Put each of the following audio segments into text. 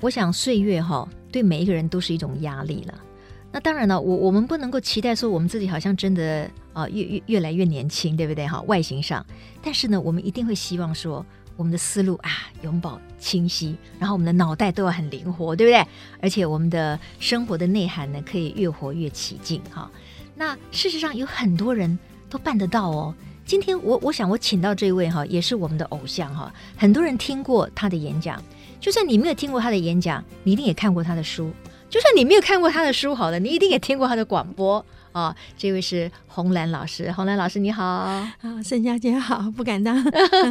我想岁月哈，对每一个人都是一种压力了。那当然了，我我们不能够期待说我们自己好像真的啊越越越来越年轻，对不对哈？外形上，但是呢，我们一定会希望说我们的思路啊永葆清晰，然后我们的脑袋都要很灵活，对不对？而且我们的生活的内涵呢，可以越活越起劲哈。那事实上有很多人都办得到哦。今天我我想我请到这位哈，也是我们的偶像哈，很多人听过他的演讲，就算你没有听过他的演讲，你一定也看过他的书。就算你没有看过他的书，好了，你一定也听过他的广播。啊、哦。这位是红兰老师，红兰老师你好，啊，盛佳姐好，不敢当。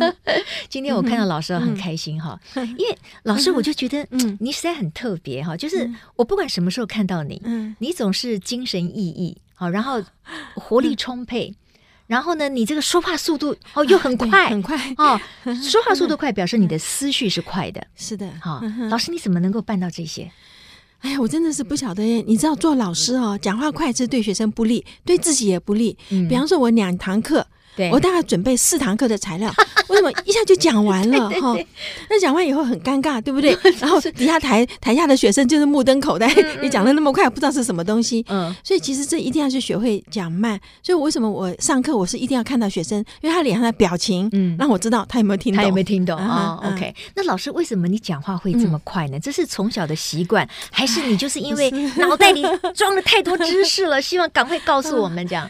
今天我看到老师很开心哈，嗯、因为老师我就觉得，嗯，你实在很特别哈，就是我不管什么时候看到你，嗯，你总是精神奕奕，好，然后 活力充沛，然后呢，你这个说话速度哦又很快，很快哦，说话速度快，表示你的思绪是快的，是的，好，老师你怎么能够办到这些？哎呀，我真的是不晓得耶。你知道做老师哦，讲话快是对学生不利，对自己也不利。嗯，比方说我两堂课。对我大概准备四堂课的材料，为什么一下就讲完了哈？那讲完以后很尴尬，对不对？然后底下台台下的学生就是目瞪口呆，你讲的那么快，不知道是什么东西。嗯，所以其实这一定要去学会讲慢。所以为什么我上课我是一定要看到学生，因为他脸上的表情，嗯，让我知道他有没有听懂，他有没有听懂啊？OK，那老师为什么你讲话会这么快呢？这是从小的习惯，还是你就是因为 脑袋里装了太多知识了，希望赶快告诉我们这样？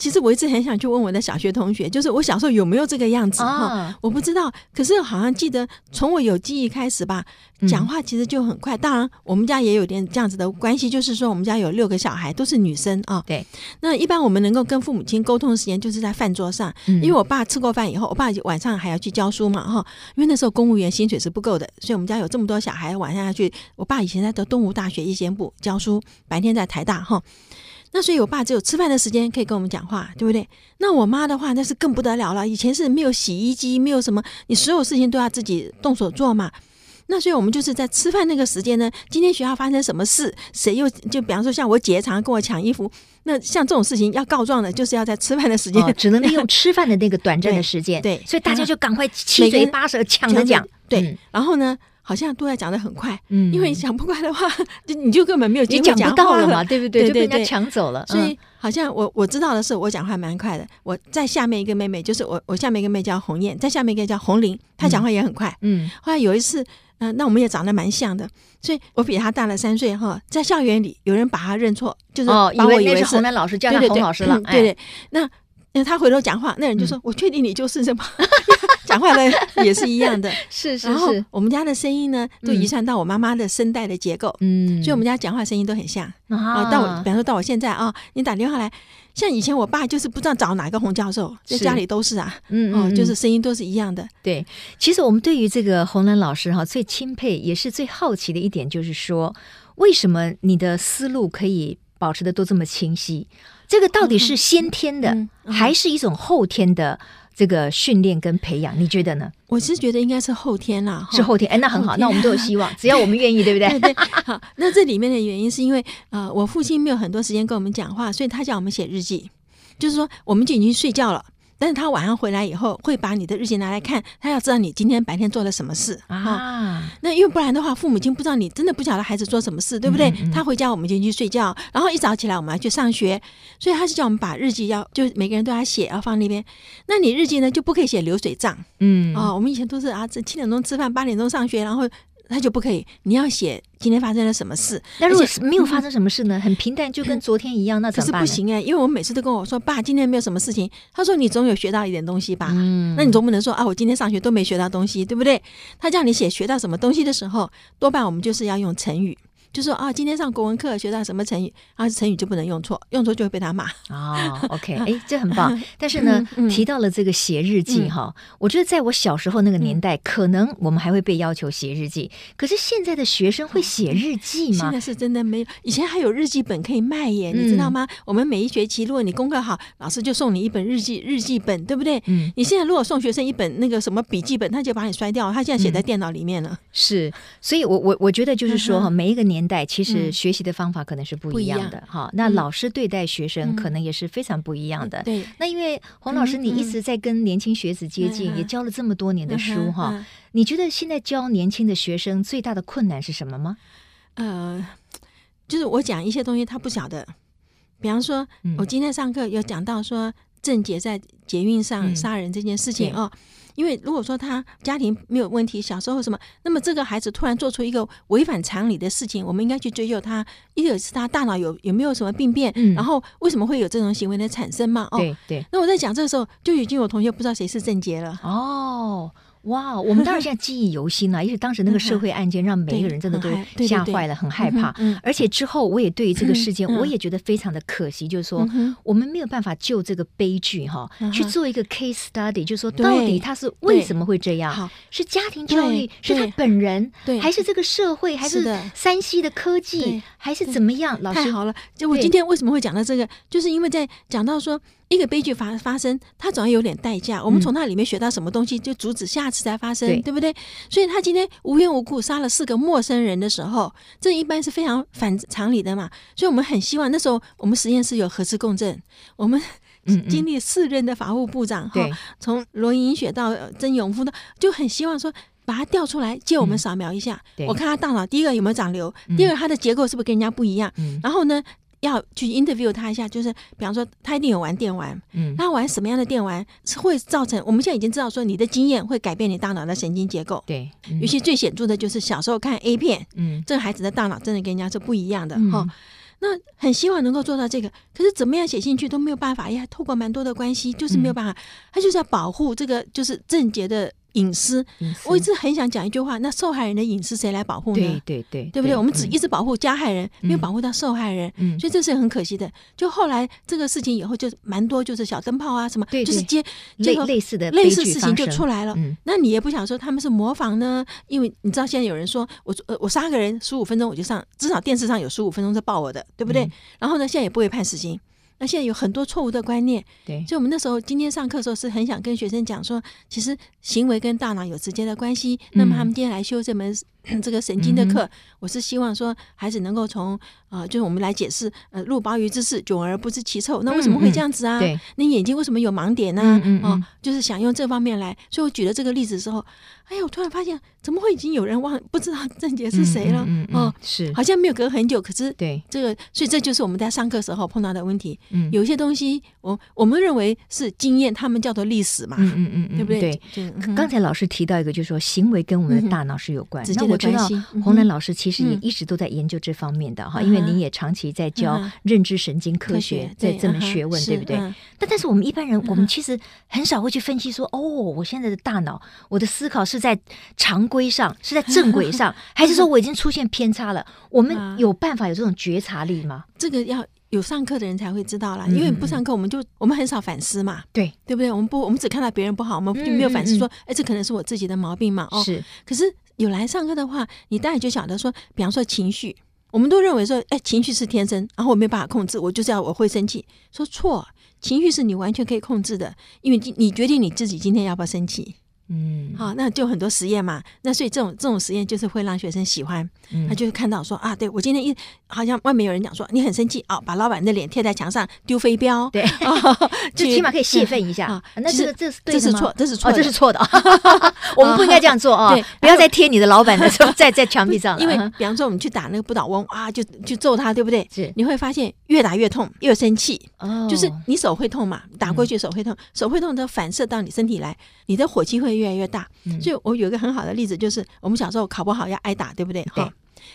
其实我一直很想去问我的小学同学，就是我小时候有没有这个样子哈？哦、我不知道，可是好像记得从我有记忆开始吧，讲话其实就很快。当然，我们家也有点这样子的关系，就是说我们家有六个小孩，都是女生啊。对。那一般我们能够跟父母亲沟通的时间，就是在饭桌上，因为我爸吃过饭以后，我爸晚上还要去教书嘛哈。因为那时候公务员薪水是不够的，所以我们家有这么多小孩，晚上要去。我爸以前在东吴大学夜间部教书，白天在台大哈。那所以，我爸只有吃饭的时间可以跟我们讲话，对不对？那我妈的话，那是更不得了了。以前是没有洗衣机，没有什么，你所有事情都要自己动手做嘛。那所以我们就是在吃饭那个时间呢，今天学校发生什么事，谁又就比方说像我姐常常跟我抢衣服，那像这种事情要告状的，就是要在吃饭的时间，哦，只能利用吃饭的那个短暂的 时间。对，对，所以大家就赶快七嘴八舌抢着讲。对，嗯、然后呢？好像都在讲的很快，嗯，因为你讲不快的话，就你就根本没有机会讲不到了嘛，对不对？就被人家抢走了。所以好像我我知道的是，我讲话蛮快的。我在下面一个妹妹，就是我我下面一个妹妹叫红艳，在下面一个叫红玲，她讲话也很快。嗯，后来有一次，嗯，那我们也长得蛮像的，所以我比她大了三岁哈。在校园里，有人把她认错，就是把我以为是洪兰老师，叫她洪老师了。对对，那那他回头讲话，那人就说：“我确定你就是什么。”讲话的也是一样的，是是是。我们家的声音呢，都遗传到我妈妈的声带的结构，嗯，所以我们家讲话声音都很像啊。到我，比方说到我现在啊，你打电话来，像以前我爸就是不知道找哪个洪教授，在家里都是啊，嗯哦，就是声音都是一样的。对，其实我们对于这个洪兰老师哈，最钦佩也是最好奇的一点，就是说，为什么你的思路可以保持的都这么清晰？这个到底是先天的，还是一种后天的？这个训练跟培养，你觉得呢？我是觉得应该是后天啦，是后天。哎，那很好，那我们都有希望，只要我们愿意，对不对？对对。好，那这里面的原因是因为，呃，我父亲没有很多时间跟我们讲话，所以他叫我们写日记，就是说我们就已经睡觉了。但是他晚上回来以后，会把你的日记拿来看，他要知道你今天白天做了什么事啊。那因为不然的话，父母亲不知道你真的不晓得孩子做什么事，对不对？嗯嗯，他回家我们就去睡觉，然后一早起来我们要去上学，所以他是叫我们把日记要就每个人都要写，要放那边。那你日记呢就不可以写流水账，嗯哦，我们以前都是啊，这七点钟吃饭，八点钟上学，然后。那就不可以，你要写今天发生了什么事。那如果没有发生什么事呢？嗯、很平淡，就跟昨天一样，那怎么办？可是不行哎，因为我每次都跟我说，爸，今天没有什么事情。他说你总有学到一点东西吧？嗯，那你总不能说啊，我今天上学都没学到东西，对不对？他叫你写学到什么东西的时候，多半我们就是要用成语。就说啊，今天上国文课学到什么成语啊？成语就不能用错，用错就会被他骂。哦，OK，哎，这很棒。但是呢，提到了这个写日记哈，嗯、我觉得在我小时候那个年代，嗯、可能我们还会被要求写日记。可是现在的学生会写日记吗？现在是真的没有。以前还有日记本可以卖耶，嗯、你知道吗？我们每一学期，如果你功课好，老师就送你一本日记日记本，对不对？嗯。你现在如果送学生一本那个什么笔记本，他就把你摔掉。他现在写在电脑里面了。是，所以我我我觉得就是说哈，每一个年。年代，其实学习的方法可能是不一样的哈。那老师对待学生可能也是非常不一样的。对，那因为洪老师你一直在跟年轻学子接近，也教了这么多年的书哈。你觉得现在教年轻的学生最大的困难是什么吗？呃，就是我讲一些东西他不晓得，比方说，我今天上课有讲到说郑杰在捷运上杀人这件事情哦。因为如果说他家庭没有问题，小时候什么，那么这个孩子突然做出一个违反常理的事情，我们应该去追究他。一个是他大脑有有没有什么病变，嗯、然后为什么会有这种行为的产生嘛？哦，对对。那我在讲这个时候，就已经有同学不知道谁是郑杰了。哦。哇，我们当然现在记忆犹新了，因为当时那个社会案件让每一个人真的都吓坏了，很害怕。而且之后我也对于这个事件，我也觉得非常的可惜，就是说我们没有办法就这个悲剧哈去做一个 case study，就是说到底他是为什么会这样？是家庭教育，是他本人，还是这个社会，还是山西的科技，还是怎么样？老师，太好了，就我今天为什么会讲到这个，就是因为在讲到说。一个悲剧发发生，它总要有点代价。我们从它里面学到什么东西，就阻止下次再发生，对，对不对？所以他今天无缘无故杀了四个陌生人的时候，这一般是非常反常理的嘛。所以我们很希望那时候我们实验室有核磁共振，我们经历四任的法务部长哈，从罗银雪到曾永夫的，就很希望说把他调出来借我们扫描一下，我看他大脑第一个有没有长瘤，第二个他的结构是不是跟人家不一样，然后呢，要去 interview 他一下，就是比方说他一定有玩电玩，嗯，他玩什么样的电玩是会造成？我们现在已经知道说你的经验会改变你大脑的神经结构，对，尤其最显著的就是小时候看 A 片，嗯，这个孩子的大脑真的跟人家是不一样的哈。那很希望能够做到这个，可是怎么样写进去都没有办法，呀透过蛮多的关系，就是没有办法，他就是要保护这个就是症结的。隐私，我一直很想讲一句话：那受害人的隐私谁来保护呢？对对对，对不对？我们只一直保护加害人，没有保护到受害人，所以这是很可惜的。就后来这个事情以后，就蛮多就是小灯泡啊什么，就是接类类似的类似事情就出来了。那你也不想说他们是模仿呢？因为你知道现在有人说我呃我杀个人十五分钟我就上，至少电视上有十五分钟是报我的，对不对？然后呢，现在也不会判死刑。那现在有很多错误的观念，对，所以我们那时候今天上课的时候是很想跟学生讲说，其实行为跟大脑有直接的关系。那么他们今天来修这门。这个神经的课，我是希望说孩子能够从啊，就是我们来解释，呃，入鲍鱼之事，久而不知其臭。那为什么会这样子啊？对，你眼睛为什么有盲点呢？哦，就是想用这方面来。所以我举了这个例子之后，哎呀，我突然发现，怎么会已经有人忘不知道郑杰是谁了？哦，是，好像没有隔很久。可是对这个，所以这就是我们在上课时候碰到的问题。嗯，有些东西，我我们认为是经验，他们叫做历史嘛。嗯嗯嗯，对不对？对。刚才老师提到一个，就是说行为跟我们的大脑是有关。那我知道洪兰老师其实也一直都在研究这方面的哈，因为您也长期在教认知神经科学在这门学问，对不对？但但是我们一般人，我们其实很少会去分析说，哦，我现在的大脑，我的思考是在常规上，是在正轨上，还是说我已经出现偏差了？我们有办法有这种觉察力吗？这个要有上课的人才会知道啦，因为不上课，我们就我们很少反思嘛，对对不对？我们不，我们只看到别人不好，我们就没有反思说，哎，这可能是我自己的毛病嘛？哦，是，可是。有来上课的话，你当然就晓得说，比方说情绪，我们都认为说，哎，情绪是天生，然后我没办法控制，我就是要我会生气。说错，情绪是你完全可以控制的，因为你决定你自己今天要不要生气。嗯，好，那就很多实验嘛。那所以这种这种实验就是会让学生喜欢，他就是看到说啊，对我今天一好像外面有人讲说你很生气哦，把老板的脸贴在墙上丢飞镖，对，就起码可以泄愤一下。啊那这这是这是错，这是错，这是错的。我们不应该这样做啊！对不要再贴你的老板的 在在墙壁上，因为比方说我们去打那个不倒翁啊，就就揍他，对不对？是，你会发现越打越痛，越生气。哦，就是你手会痛嘛，打过去手会痛，手会痛，它反射到你身体来，你的火气会。越来越大，所以我有一个很好的例子，就是我们小时候考不好要挨打，对不对？哈，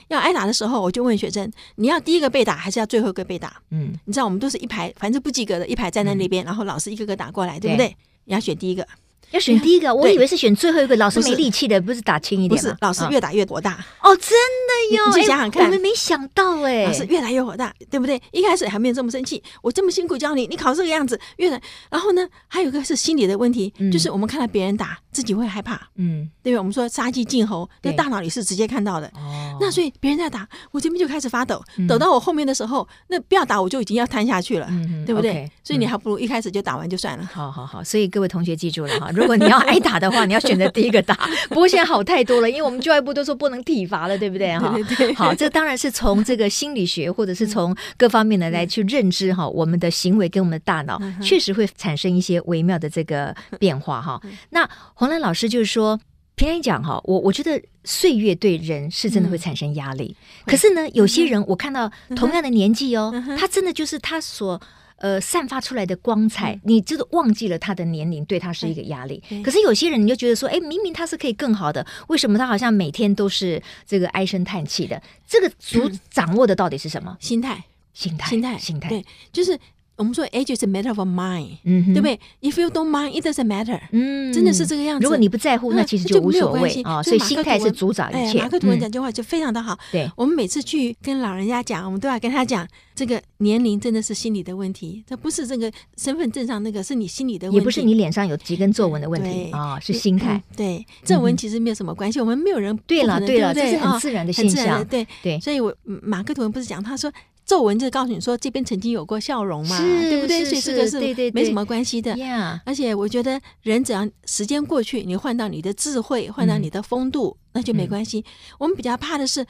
要挨打的时候，我就问学生：你要第一个被打，还是要最后一个被打？嗯，你知道我们都是一排，反正不及格的一排站在那边，嗯、然后老师一个个打过来，对不对？对你要选第一个。要选第一个，我以为是选最后一个。老师没力气的，不是打轻一点吗？不是，老师越打越火大。哦，真的哟！你想想看，我们没想到哎，老师越来越火大，对不对？一开始还没有这么生气，我这么辛苦教你，你考这个样子，越来，然后呢，还有一个是心理的问题，就是我们看到别人打，自己会害怕，嗯，对不对？我们说杀鸡儆猴，在大脑里是直接看到的。哦，那所以别人在打，我这边就开始发抖，抖到我后面的时候，那不要打，我就已经要瘫下去了，对不对？所以你还不如一开始就打完就算了。好好好，所以各位同学记住了哈，如果你要挨打的话，你要选择第一个打。不过现在好太多了，因为我们教育部都说不能体罚了，对不对？哈。好，这当然是从这个心理学或者是从各方面的来去认知哈，我们的行为跟我们的大脑确实会产生一些微妙的这个变化哈。那黄兰老师就是说。平常讲哈，我我觉得岁月对人是真的会产生压力。嗯、可是呢，有些人我看到同样的年纪哦，嗯、他真的就是他所呃散发出来的光彩，嗯、你就是忘记了他的年龄对他是一个压力。可是有些人你就觉得说，哎，明明他是可以更好的，为什么他好像每天都是这个唉声叹气的？这个主 掌握的到底是什么？心态，心态，心态，心态，对，就是。我们说 age is a matter of mind，嗯，对不对？If you don't mind, it doesn't matter。嗯，真的是这个样子。如果你不在乎，那其实就无所谓啊。所以心态是主宰一切。马克吐温讲句话就非常的好。对，我们每次去跟老人家讲，我们都要跟他讲，这个年龄真的是心理的问题，这不是这个身份证上那个，是你心理的问题，也不是你脸上有几根皱纹的问题啊，是心态。对，皱纹其实没有什么关系，我们没有人。对了，对了，这是很自然的现象。对对，所以我马克吐温不是讲他说。皱纹就告诉你说，这边曾经有过笑容嘛，对不对？所以这个是没什么关系的。而且我觉得人只要时间过去，你换到你的智慧，换到你的风度，那就没关系。我们比较怕的是。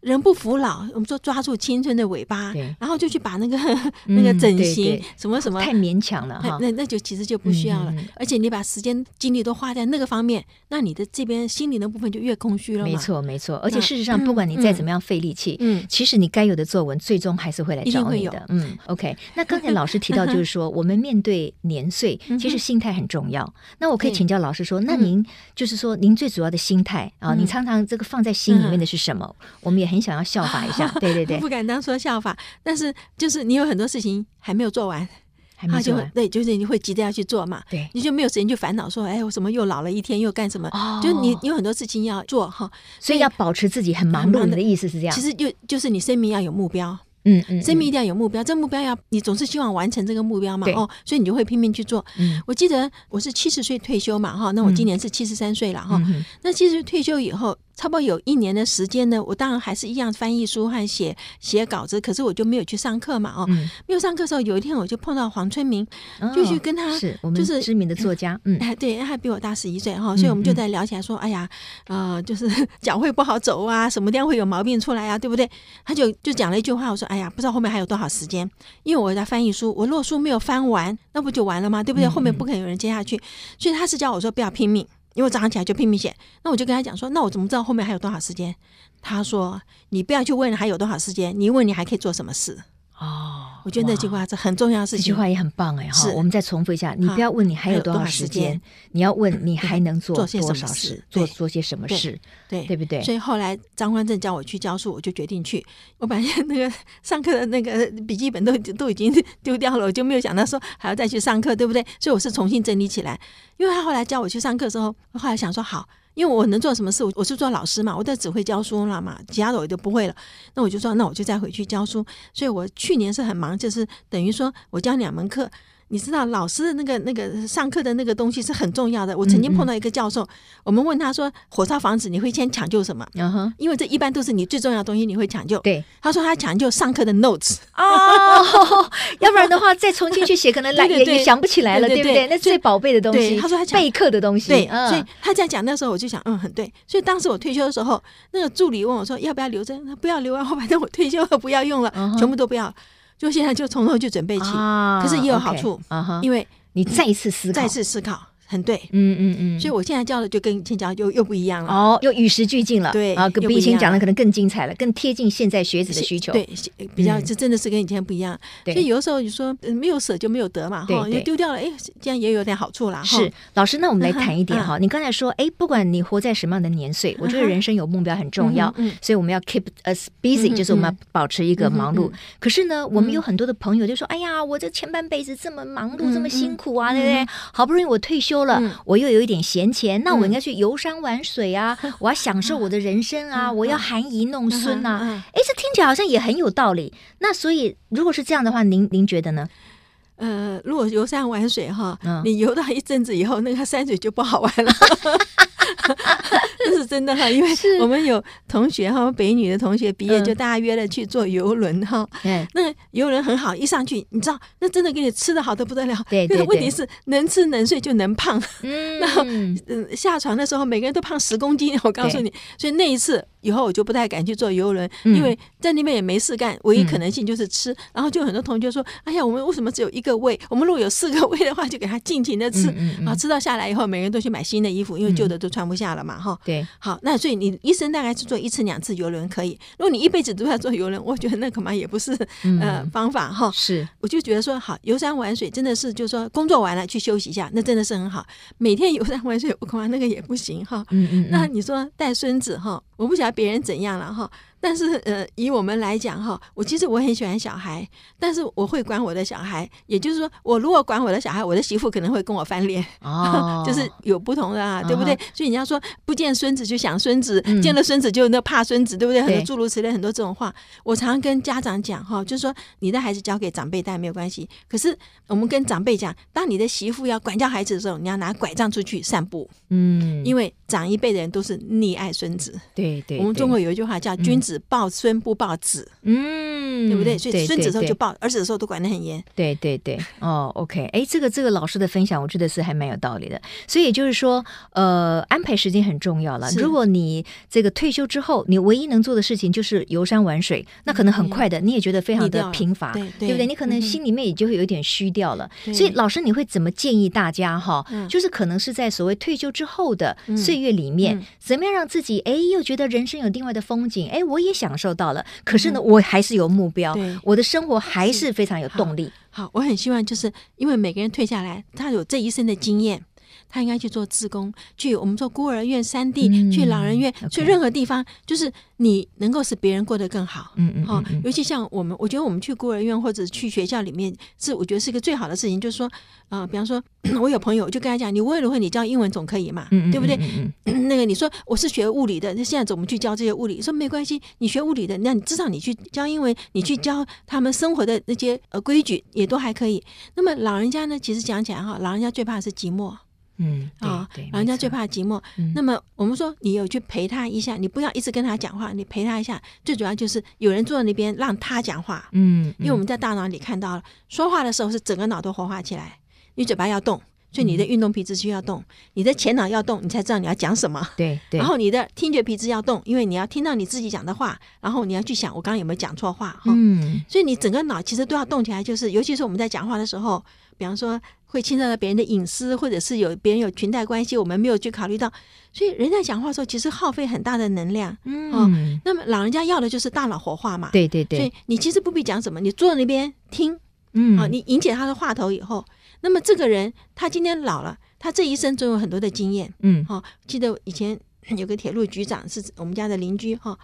人不服老，我们说抓住青春的尾巴，然后就去把那个那个整形什么什么太勉强了哈，那那就其实就不需要了。而且你把时间精力都花在那个方面，那你的这边心灵的部分就越空虚了。没错没错，而且事实上，不管你再怎么样费力气，嗯，其实你该有的作文最终还是会来找你的。嗯，OK。那刚才老师提到就是说，我们面对年岁，其实心态很重要。那我可以请教老师说，那您就是说，您最主要的心态啊，你常常这个放在心里面的是什么？我们也。很想要效法一下，对 对对，不敢当说效法，但是就是你有很多事情还没有做完，还没做完，对，就是你会急着要去做嘛，对，你就没有时间去烦恼说，哎，我怎么又老了一天，又干什么？哦，就你有很多事情要做哈，所以要保持自己很忙碌。你的意思是这样？其实就就是你生命要有目标。嗯嗯，生命一定要有目标，这个目标要你总是希望完成这个目标嘛？哦，所以你就会拼命去做。我记得我是七十岁退休嘛，哈，那我今年是七十三岁了哈。那七十岁退休以后，差不多有一年的时间呢，我当然还是一样翻译书和写写稿子，可是我就没有去上课嘛，哦，没有上课的时候，有一天我就碰到黄春明，就去跟他，是我们知名的作家，嗯，哎，对，他比我大十一岁哈，所以我们就在聊起来说，哎呀，呃，就是 脚会不好走啊，什么地方会有毛病出来啊，对不对？他就就讲了一句话，我说，哎呀，不知道后面还有多少时间，因为我在翻译书，我若书没有翻完，那不就完了吗？对不对？后面不可能有人接下去，所以他是叫我说不要拼命。因为早上起来就拼命写，那我就跟他讲说，那我怎么知道后面还有多少时间？他说，你不要去问还有多少时间，你问你还可以做什么事。哦，我觉得那句话是很重要的事情。这句话也很棒哎，哈，我们再重复一下，你不要问你还有多少时间，你要问你还能做多少事，做做些什么事，对对不对？所以后来张宽正叫我去教书，我就决定去。我把那个上课的那个笔记本都都已经丢掉了，我就没有想到说还要再去上课，对不对？所以我是重新整理起来。因为他后来叫我去上课的时候，我后来想说好。因为我能做什么事？我我是做老师嘛，我都只会教书了嘛，其他的我就不会了。那我就说，那我就再回去教书。所以我去年是很忙，就是等于说我教两门课。你知道老师的那个那个上课的那个东西是很重要的。我曾经碰到一个教授，我们问他说：“火烧房子你会先抢救什么？”嗯哼，因为这一般都是你最重要的东西，你会抢救。对，他说他抢救上课的 notes 哦，要不然的话再重新去写，可能来也也想不起来了，对不对？那最宝贝的东西。他说他备课的东西。对，所以他这样讲，那时候我就想，嗯，很对。所以当时我退休的时候，那个助理问我说：“要不要留着？”他不要留啊，我 反正我退休了，不要用了，全部都不要。就现在就从头就准备起，可是也有好处，因为你再一次思考，再次思考。很对，嗯嗯嗯，所以我现在教的就跟以前教又又不一样了，哦，又与时俱进了，对啊，比以前讲的可能更精彩了，更贴近现在学子的需求，对，比较这真的是跟以前不一样，所以有的时候你说没有舍就没有得嘛，哈，你丢掉了，哎，这样也有点好处啦。是，老师，那我们来谈一点哈，你刚才说，哎，不管你活在什么样的年岁，我觉得人生有目标很重要，所以我们要 keep us busy，就是我们要保持一个忙碌。可是呢，我们有很多的朋友就说，哎呀，我这前半辈子这么忙碌，这么辛苦啊，对不对？好不容易我退休了，我又有。一点闲钱，那我应该去游山玩水啊！我要享受我的人生啊！我要含饴弄孙啊！哎，这听起来好像也很有道理。那所以，如果是这样的话，您您觉得呢？呃，如果游山玩水哈，你游到一阵子以后，那个山水就不好玩了。这是真的哈，因为我们有同学哈，北女的同学毕业就大家约了去坐游轮哈。嗯，那游轮很好，一上去你知道，那真的给你吃的好的不得了。对对对。问题是能吃能睡就能胖。嗯。然后嗯下船的时候每个人都胖十公斤，我告诉你。所以那一次以后我就不太敢去坐游轮，因为在那边也没事干，唯一可能性就是吃。然后就很多同学说：“哎呀，我们为什么只有一个胃？我们如果有四个胃的话，就给他尽情的吃。啊，吃到下来以后，每个人都去买新的衣服，因为旧的都穿不下了嘛，哈。”对，好，那所以你一生大概是坐一次两次游轮可以。如果你一辈子都要坐游轮，我觉得那恐怕也不是、嗯、呃方法哈。是，我就觉得说好游山玩水真的是，就是说工作完了去休息一下，那真的是很好。每天游山玩水，我恐怕那个也不行哈。嗯嗯。那你说带孙子哈，我不晓得别人怎样了哈。但是，呃，以我们来讲哈，我其实我很喜欢小孩，但是我会管我的小孩，也就是说，我如果管我的小孩，我的媳妇可能会跟我翻脸，哦，就是有不同的啊，对不对？所以人家说不见孙子就想孙子，嗯、见了孙子就那怕孙子，对不对？很多诸如此类很多这种话，我常常跟家长讲哈，就是说你的孩子交给长辈带没有关系，可是我们跟长辈讲，当你的媳妇要管教孩子的时候，你要拿拐杖出去散步，嗯，因为长一辈的人都是溺爱孙子，对对，我们中国有一句话叫君子。子抱孙不抱子，嗯，对不对？所以孙子的时候就抱，儿子的时候都管得很严。对对对，哦，OK，哎，这个这个老师的分享，我觉得是还蛮有道理的。所以也就是说，呃，安排时间很重要了。如果你这个退休之后，你唯一能做的事情就是游山玩水，那可能很快的，你也觉得非常的贫乏，对不对？你可能心里面也就会有点虚掉了。所以老师，你会怎么建议大家哈？就是可能是在所谓退休之后的岁月里面，怎么样让自己哎又觉得人生有另外的风景？哎，我。我也享受到了，可是呢，我还是有目标，对我的生活还是非常有动力。好，好，我很希望就是因为每个人退下来，他有这一生的经验。他应该去做志工，去我们做孤儿院、山地，嗯、去老人院，去任何地方，就是你能够使别人过得更好。嗯嗯，好，尤其像我们，我觉得我们去孤儿院或者去学校里面，是我觉得是一个最好的事情。就是说，啊、呃，比方说，我有朋友就跟他讲，你无论如何你教英文总可以嘛，嗯、对不对？嗯嗯、那个你说我是学物理的，那现在怎么去教这些物理？说没关系，你学物理的，那你至少你去教英文，你去教他们生活的那些呃规矩也都还可以。那么老人家呢，其实讲起来哈，老人家最怕是寂寞。嗯啊，老人家最怕寂寞。嗯、那么我们说，你有去陪他一下，你不要一直跟他讲话，你陪他一下。最主要就是有人坐在那边让他讲话。嗯，因为我们在大脑里看到了，说话的时候是整个脑都活化起来，你嘴巴要动，所以你的运动皮质需要动，你的前脑要动，你才知道你要讲什么。对对。然后你的听觉皮质要动，因为你要听到你自己讲的话，然后你要去想我刚刚有没有讲错话。哈，嗯。所以你整个脑其实都要动起来，就是尤其是我们在讲话的时候，比方说。会侵犯到别人的隐私，或者是有别人有裙带关系，我们没有去考虑到，所以人在讲话的时候，其实耗费很大的能量。嗯、哦，那么老人家要的就是大脑活化嘛。对对对。所以你其实不必讲什么，你坐在那边听。嗯。啊、哦，你引起他的话头以后，那么这个人他今天老了，他这一生总有很多的经验。嗯。好、哦，记得以前有个铁路局长是我们家的邻居哈。哦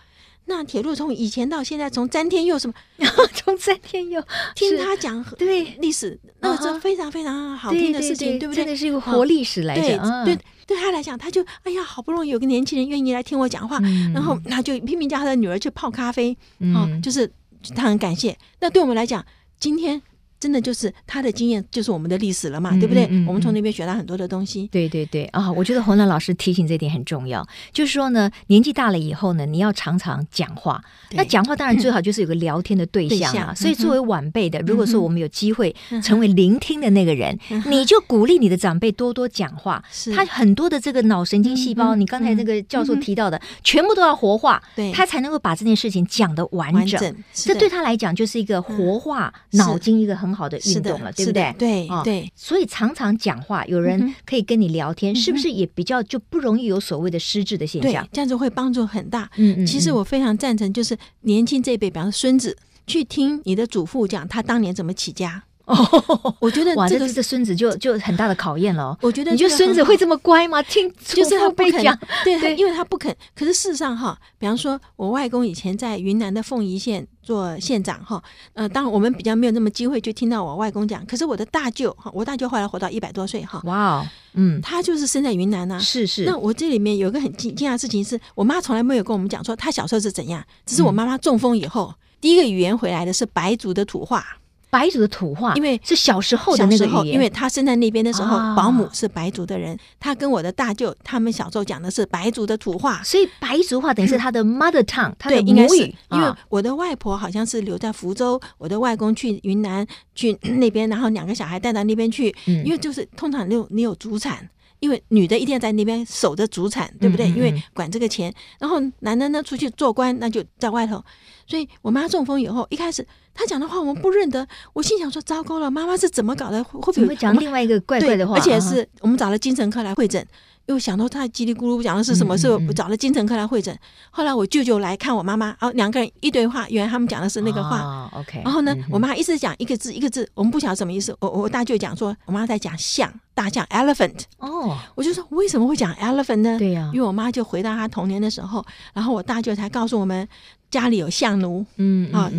那铁路从以前到现在，从詹天佑什么，从詹天佑 听他讲对历史，那这非常非常好听的事情，对不对？真的是一个活历史来讲，对对他来讲，他就哎呀，好不容易有个年轻人愿意来听我讲话，然后他就拼命叫他的女儿去泡咖啡，哦，就是他很感谢。那对我们来讲，今天。真的就是他的经验，就是我们的历史了嘛，嗯、对不对？我们从那边学到很多的东西。对对对啊，我觉得洪亮老师提醒这点很重要，就是说呢，年纪大了以后呢，你要常常讲话。那讲话当然最好就是有个聊天的对象啊。嗯、所以作为晚辈的，如果说我们有机会成为聆听的那个人，嗯、你就鼓励你的长辈多多讲话。他很多的这个脑神经细胞，嗯、你刚才那个教授提到的，嗯、全部都要活化，对他才能够把这件事情讲得完整。完整这对他来讲就是一个活化脑筋一个很。好的运动了，对不对？对对，所以常常讲话，有人可以跟你聊天，是不是也比较就不容易有所谓的失智的现象？这样子会帮助很大。嗯嗯，其实我非常赞成，就是年轻这一辈，比方说孙子，去听你的祖父讲他当年怎么起家。哦，我觉得哇，这个孙子就就很大的考验了。我觉得你觉得孙子会这么乖吗？听 就是他不肯，对对，因为他不肯。可是事实上哈，比方说我外公以前在云南的凤仪县。做县长哈，呃，当然我们比较没有那么机会，去听到我外公讲。可是我的大舅哈，我大舅后来活到一百多岁哈，哇，嗯，他就是生在云南呐，是是。那我这里面有一个很惊惊讶的事情是，我妈从来没有跟我们讲说她小时候是怎样，只是我妈妈中风以后，第一个语言回来的是白族的土话。白族的土话，因为是小时候的那个语言，因为他生在那边的时候，啊、保姆是白族的人，他跟我的大舅他们小时候讲的是白族的土话，所以白族话等于是他的 mother tongue，、嗯、他的母语。应该是因为我的外婆好像是留在福州，我的外公去云南去那边，然后两个小孩带到那边去，嗯、因为就是通常你有你有祖产。因为女的一定要在那边守着主产，对不对？因为管这个钱，然后男的呢出去做官，那就在外头。所以我妈中风以后，一开始她讲的话我们不认得，我心想说：糟糕了，妈妈是怎么搞的？会不会讲另外一个怪怪的话？而且是我们找了精神科来会诊。又想到他叽里咕噜讲的是什么？是我找了精神科来会诊。后来我舅舅来看我妈妈，哦两个人一对话，原来他们讲的是那个话。OK。然后呢，我妈一直讲一个字一个字，我们不晓得什么意思。我我大舅讲说，我妈在讲象大象 elephant。哦。我就说为什么会讲 elephant 呢？对呀。因为我妈就回到她童年的时候，然后我大舅才告诉我们家里有象奴。嗯啊。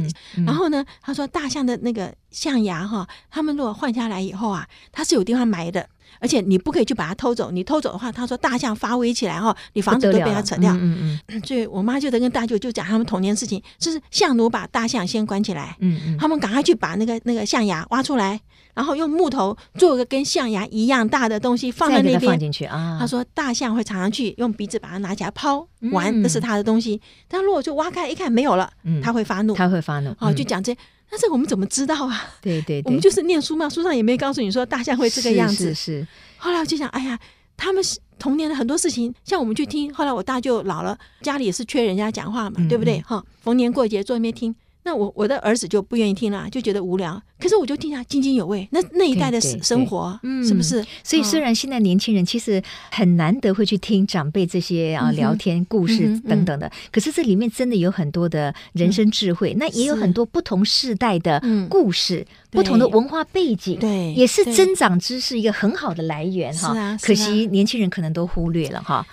然后呢，他说大象的那个象牙哈，他们如果换下来以后啊，它是有地方埋的。而且你不可以去把它偷走，你偷走的话，他说大象发威起来哈，你房子都被它扯掉。嗯嗯。所以我妈就在跟大舅就讲他们童年事情，就是象奴把大象先关起来，嗯嗯，他们赶快去把那个那个象牙挖出来，然后用木头做个跟象牙一样大的东西放在那边放进去啊。他说大象会常常去用鼻子把它拿起来抛玩，这是他的东西。但如果就挖开一看没有了，他会发怒，他会发怒。哦，就讲这。但是我们怎么知道啊？对对对，我们就是念书嘛，书上也没告诉你说大象会这个样子。是是是。后来我就想，哎呀，他们童年的很多事情，像我们去听。后来我大舅老了，家里也是缺人家讲话嘛，对不对？哈，逢年过节坐那边听。那我我的儿子就不愿意听了，就觉得无聊。可是我就听他津津有味。那那一代的生活，嗯，是不是？所以虽然现在年轻人其实很难得会去听长辈这些啊聊天故事等等的，可是这里面真的有很多的人生智慧。那也有很多不同世代的故事，不同的文化背景，对，也是增长知识一个很好的来源哈。可惜年轻人可能都忽略了哈。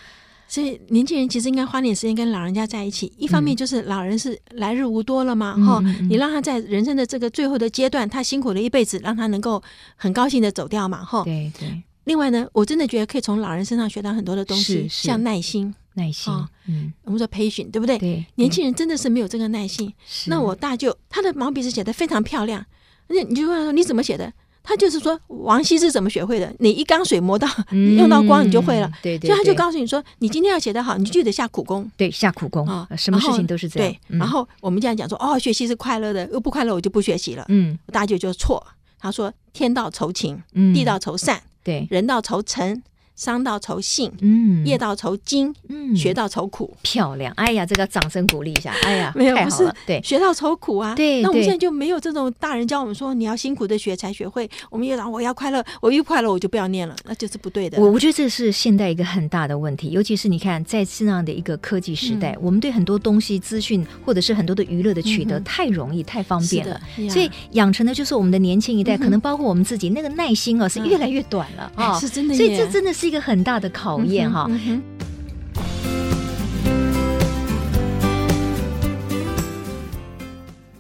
所以年轻人其实应该花点时间跟老人家在一起。一方面就是老人是来日无多了嘛，哈、嗯，你让他在人生的这个最后的阶段，他辛苦了一辈子，让他能够很高兴的走掉嘛，哈。对对。另外呢，我真的觉得可以从老人身上学到很多的东西，像耐心、耐心。嗯，我们说 patient，对不对？对。年轻人真的是没有这个耐心。是。那我大舅他的毛笔字写的非常漂亮，那你就问他说你怎么写的？他就是说，王羲之怎么学会的？你一缸水磨到用到光，你就会了。对对，所以他就告诉你说，你今天要写得好，你就得下苦功。对，下苦功啊，什么事情都是这样。对，然后我们这样讲说，哦，学习是快乐的，又不快乐我就不学习了。嗯，大家就错，他说天道酬勤，地道酬善，对，人道酬诚。商道酬信，嗯，业到愁精，嗯，学到愁苦，漂亮！哎呀，这个掌声鼓励一下！哎呀，没有，太好了，对，学到愁苦啊，对。那我们现在就没有这种大人教我们说你要辛苦的学才学会。我们又讲我要快乐，我一快乐我就不要念了，那就是不对的。我我觉得这是现代一个很大的问题，尤其是你看在这样的一个科技时代，我们对很多东西资讯或者是很多的娱乐的取得太容易、太方便了，所以养成的就是我们的年轻一代，可能包括我们自己那个耐心啊是越来越短了啊，是真的。所以这真的是是一个很大的考验哈。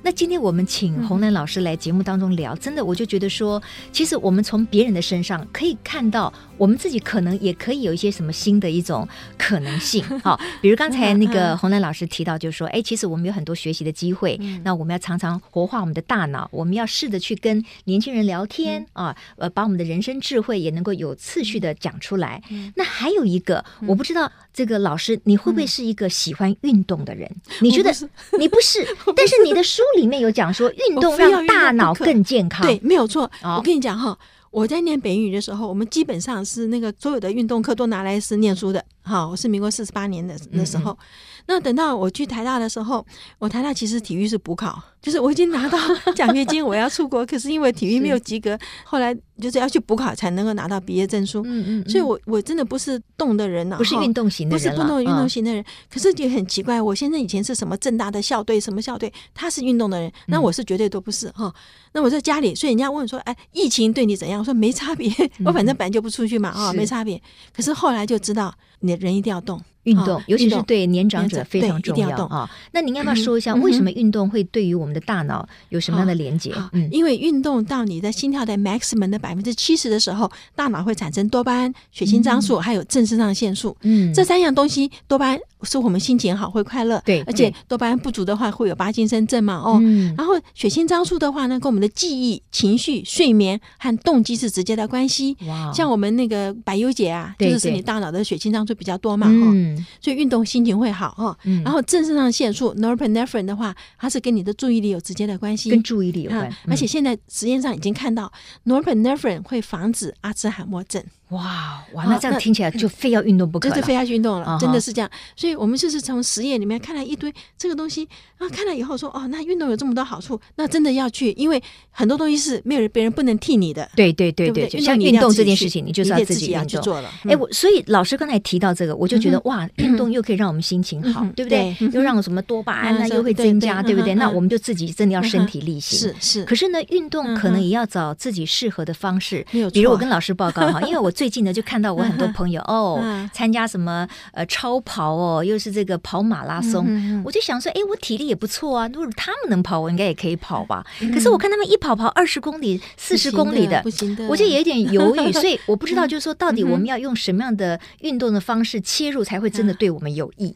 那今天我们请洪楠老师来节目当中聊，真的我就觉得说，其实我们从别人的身上可以看到。我们自己可能也可以有一些什么新的一种可能性，好，比如刚才那个洪楠老师提到，就是说，哎，其实我们有很多学习的机会，那我们要常常活化我们的大脑，我们要试着去跟年轻人聊天啊，呃，把我们的人生智慧也能够有次序的讲出来。那还有一个，我不知道这个老师你会不会是一个喜欢运动的人？你觉得你 不是？但是你的书里面有讲说，运动让大脑更健康，对，没有错。我跟你讲哈。我在念北语的时候，我们基本上是那个所有的运动课都拿来是念书的。好，我是民国四十八年的那时候。嗯嗯那等到我去台大的时候，我台大其实体育是补考，就是我已经拿到奖学金，我要出国，可是因为体育没有及格，后来就是要去补考才能够拿到毕业证书。嗯嗯，所以我我真的不是动的人呐，不是运动型的人，不是不动运动型的人。可是也很奇怪，我先生以前是什么正大的校队，什么校队，他是运动的人，那我是绝对都不是哈。那我在家里，所以人家问说，哎，疫情对你怎样？我说没差别，我反正本来就不出去嘛，啊，没差别。可是后来就知道，你人一定要动。运动，尤其是对年长者非常重要啊。那您要不要说一下，为什么运动会对于我们的大脑有什么样的连接？嗯，因为运动到你的心跳的 maximum 的百分之七十的时候，大脑会产生多巴胺、血清张素，还有正肾上腺素。嗯，这三样东西，多巴胺使我们心情好，会快乐。对，而且多巴胺不足的话，会有巴金森症嘛？哦，然后血清张素的话呢，跟我们的记忆、情绪、睡眠和动机是直接的关系。哇，像我们那个百优姐啊，就是你大脑的血清张素比较多嘛？嗯。所以运动心情会好哈，嗯、然后正肾上腺素 （norepinephrine） 的话，它是跟你的注意力有直接的关系，跟注意力有关。嗯、而且现在实验上已经看到 norepinephrine 会防止阿兹海默症。哇哇，那这样听起来就非要运动不可，就是非要运动了，真的是这样。所以我们就是从实验里面看了一堆这个东西啊，看了以后说哦，那运动有这么多好处，那真的要去，因为很多东西是没有人别人不能替你的。对对对对，像运动这件事情，你就是要自己要去做了。哎，我所以老师刚才提到这个，我就觉得哇，运动又可以让我们心情好，对不对？又让什么多巴胺啊又会增加，对不对？那我们就自己真的要身体力行。是是。可是呢，运动可能也要找自己适合的方式。比如我跟老师报告哈，因为我最近呢就看到我。很多朋友哦，参加什么呃超跑哦，又是这个跑马拉松，我就想说，哎，我体力也不错啊，如果他们能跑，我应该也可以跑吧。嗯、可是我看他们一跑跑二十公里、四十公里的，不行的，我就有一点犹豫，所以我不知道，就是说到底我们要用什么样的运动的方式切入，才会真的对我们有益。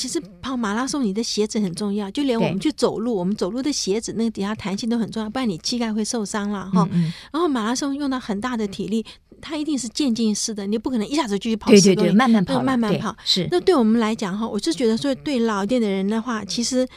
其实跑马拉松，你的鞋子很重要，就连我们去走路，我们走路的鞋子那个底下弹性都很重要，不然你膝盖会受伤了哈。嗯嗯，然后马拉松用到很大的体力。它一定是渐进式的，你不可能一下子就去跑十公里，对对对，慢慢跑，慢慢跑。是，那对我们来讲哈，我是觉得说，对老一点的人的话，其实。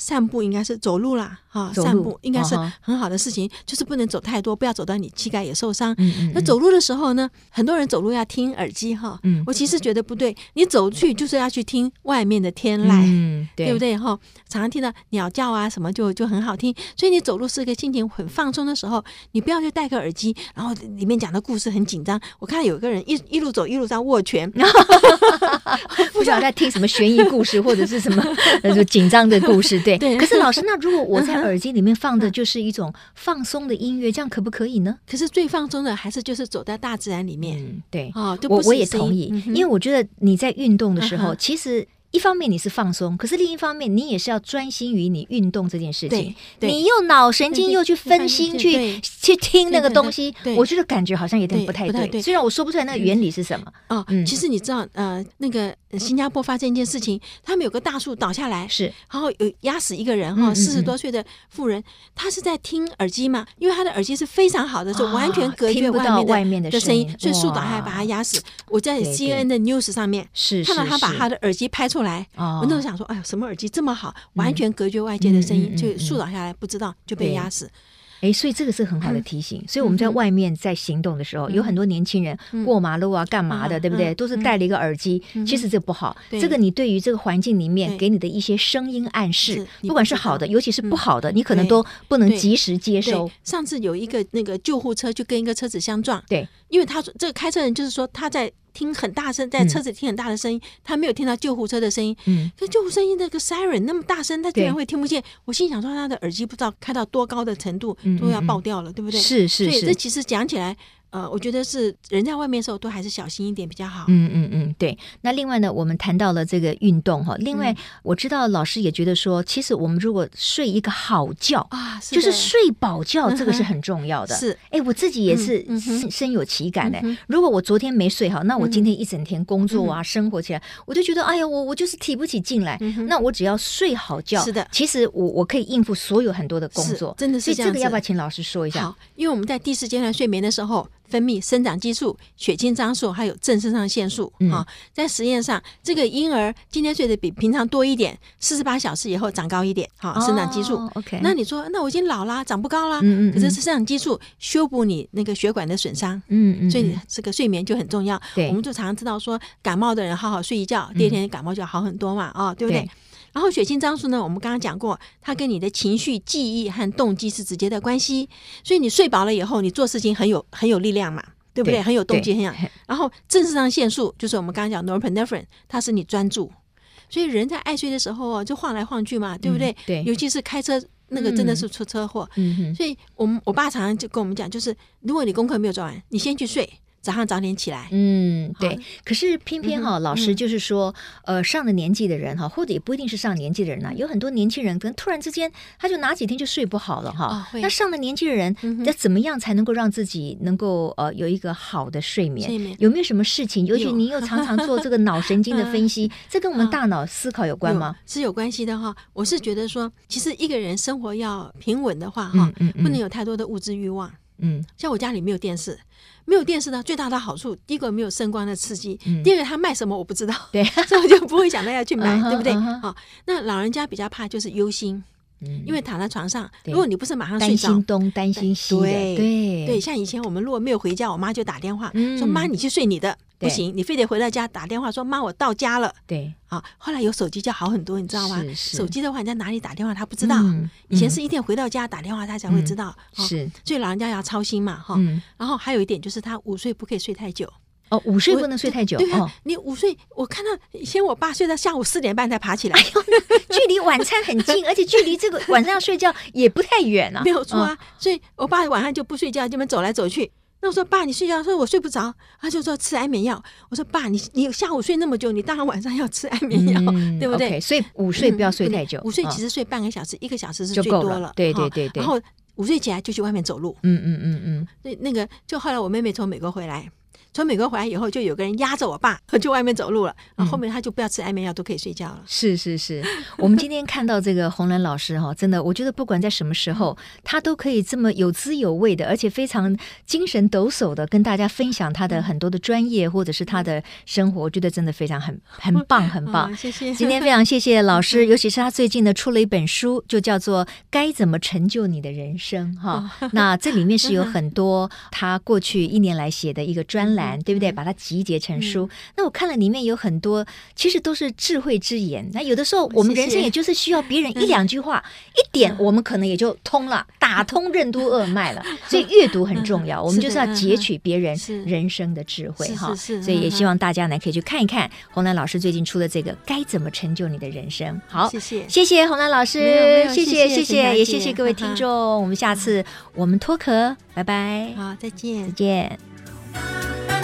散步应该是走路啦，哈，散步应该是很好的事情，就是不能走太多，不要走到你膝盖也受伤。那走路的时候呢，很多人走路要听耳机哈，我其实觉得不对，你走去就是要去听外面的天籁，对不对哈？常常听到鸟叫啊什么就就很好听，所以你走路是一个心情很放松的时候，你不要去戴个耳机，然后里面讲的故事很紧张。我看到有一个人一一路走一路在握拳，不晓得在听什么悬疑故事或者是什么 紧张的故事。对，可是老师，那如果我在耳机里面放的就是一种放松的音乐，这样可不可以呢？可是最放松的还是就是走在大自然里面。对，哦，我我也同意，因为我觉得你在运动的时候，其实。一方面你是放松，可是另一方面你也是要专心于你运动这件事情。你又脑神经又去分心去去听那个东西，我觉得感觉好像有点不太对。虽然我说不出来那个原理是什么。哦，其实你知道，呃，那个新加坡发生一件事情，他们有个大树倒下来，是，然后有压死一个人哈，四十多岁的妇人，她是在听耳机嘛，因为她的耳机是非常好的，是完全隔绝外面的声音，所以树倒下来把她压死。我在 CNN 的 news 上面是看到他把他的耳机拍出来。我那时候想说，哎呦，什么耳机这么好，完全隔绝外界的声音，就树倒下来不知道就被压死。哎，所以这个是很好的提醒。所以我们在外面在行动的时候，有很多年轻人过马路啊，干嘛的，对不对？都是戴了一个耳机，其实这不好。这个你对于这个环境里面给你的一些声音暗示，不管是好的，尤其是不好的，你可能都不能及时接收。上次有一个那个救护车就跟一个车子相撞，对，因为他说这个开车人就是说他在。听很大声，在车子听很大的声音，嗯、他没有听到救护车的声音。嗯，可救护声音那个 siren 那么大声，他居然会听不见。我心想说，他的耳机不知道开到多高的程度，都要爆掉了，对不对？是是是。所以这其实讲起来。呃，我觉得是人在外面的时候都还是小心一点比较好。嗯嗯嗯，对。那另外呢，我们谈到了这个运动哈。另外，我知道老师也觉得说，其实我们如果睡一个好觉啊，就是睡饱觉，这个是很重要的。是，哎，我自己也是深有其感的。如果我昨天没睡好，那我今天一整天工作啊，生活起来，我就觉得，哎呀，我我就是提不起劲来。那我只要睡好觉，是的，其实我我可以应付所有很多的工作。真的是这样。这个要不要请老师说一下？好，因为我们在第四阶段睡眠的时候。分泌生长激素、血清张素，还有正肾上腺素啊。在实验上，这个婴儿今天睡得比平常多一点，四十八小时以后长高一点，好，生长激素。OK，那你说，那我已经老了，长不高了。嗯嗯。可是是生长激素修补你那个血管的损伤。嗯嗯。所以这个睡眠就很重要。对。我们就常常知道说，感冒的人好好睡一觉，第二天感冒就好很多嘛。啊，对不对？然后血清张数呢，我们刚刚讲过，它跟你的情绪、记忆和动机是直接的关系。所以你睡饱了以后，你做事情很有很有力量嘛，对不对？很有动机，很想。然后正肾上腺素就是我们刚刚讲 norepinephrine，它是你专注。所以人在爱睡的时候就晃来晃去嘛，对不对？对。尤其是开车那个真的是出车祸。嗯哼。所以我们我爸常常就跟我们讲，就是如果你功课没有做完，你先去睡。早上早点起来。嗯，对。可是偏偏哈，老师就是说，呃，上了年纪的人哈，或者也不一定是上年纪的人呐，有很多年轻人可能突然之间他就哪几天就睡不好了哈。那上了年纪的人要怎么样才能够让自己能够呃有一个好的睡眠？有没有什么事情？尤其您又常常做这个脑神经的分析，这跟我们大脑思考有关吗？是有关系的哈。我是觉得说，其实一个人生活要平稳的话哈，不能有太多的物质欲望。嗯，像我家里没有电视，没有电视呢，最大的好处，第一个没有声光的刺激，嗯、第二个他卖什么我不知道，对，所以我就不会想到要去买，嗯、对不对？好、那老人家比较怕就是忧心，嗯，因为躺在床上，如果你不是马上睡着，担心东担心西，对对对，像以前我们如果没有回家，我妈就打电话、嗯、说妈你去睡你的。不行，你非得回到家打电话说妈，我到家了。对，啊，后来有手机就好很多，你知道吗？手机的话，你在哪里打电话他不知道。以前是一定回到家打电话他才会知道。是，所以老人家要操心嘛，哈。然后还有一点就是他午睡不可以睡太久。哦，午睡不能睡太久。对啊，你午睡，我看到以前我爸睡到下午四点半才爬起来。哎呦，距离晚餐很近，而且距离这个晚上要睡觉也不太远啊。没有错啊，所以我爸晚上就不睡觉，就这么走来走去。那我说爸，你睡觉，说我睡不着，他就说吃安眠药。我说爸，你你下午睡那么久，你当然晚上要吃安眠药，嗯、对不对？Okay, 所以午睡不要睡太久，嗯、午睡其实睡半个小时、哦、一个小时是最多了。对对对对。然后午睡起来就去外面走路。嗯嗯嗯嗯。那、嗯嗯、那个就后来我妹妹从美国回来。从美国回来以后，就有个人压着我爸去外面走路了。然后后面他就不要吃安眠药，都可以睡觉了。是是是，我们今天看到这个洪兰老师哈，真的，我觉得不管在什么时候，他都可以这么有滋有味的，而且非常精神抖擞的跟大家分享他的很多的专业或者是他的生活。我觉得真的非常很很棒很棒。谢谢。今天非常谢谢老师，尤其是他最近呢出了一本书，就叫做《该怎么成就你的人生》哈。那这里面是有 很多他过去一年来写的一个专栏，对不对？把它集结成书，嗯、那我看了里面有很多，其实都是智慧之言。那有的时候我们人生也就是需要别人一两句话，一点我们可能也就通了，打通任督二脉了。所以阅读很重要，我们就是要截取别人人生的智慧哈。所以也希望大家呢可以去看一看洪兰老师最近出的这个《该怎么成就你的人生》。好，谢谢谢谢洪兰老师，谢谢谢谢，也谢谢各位听众。我们下次我们脱壳，拜拜。好，再见，再见。Música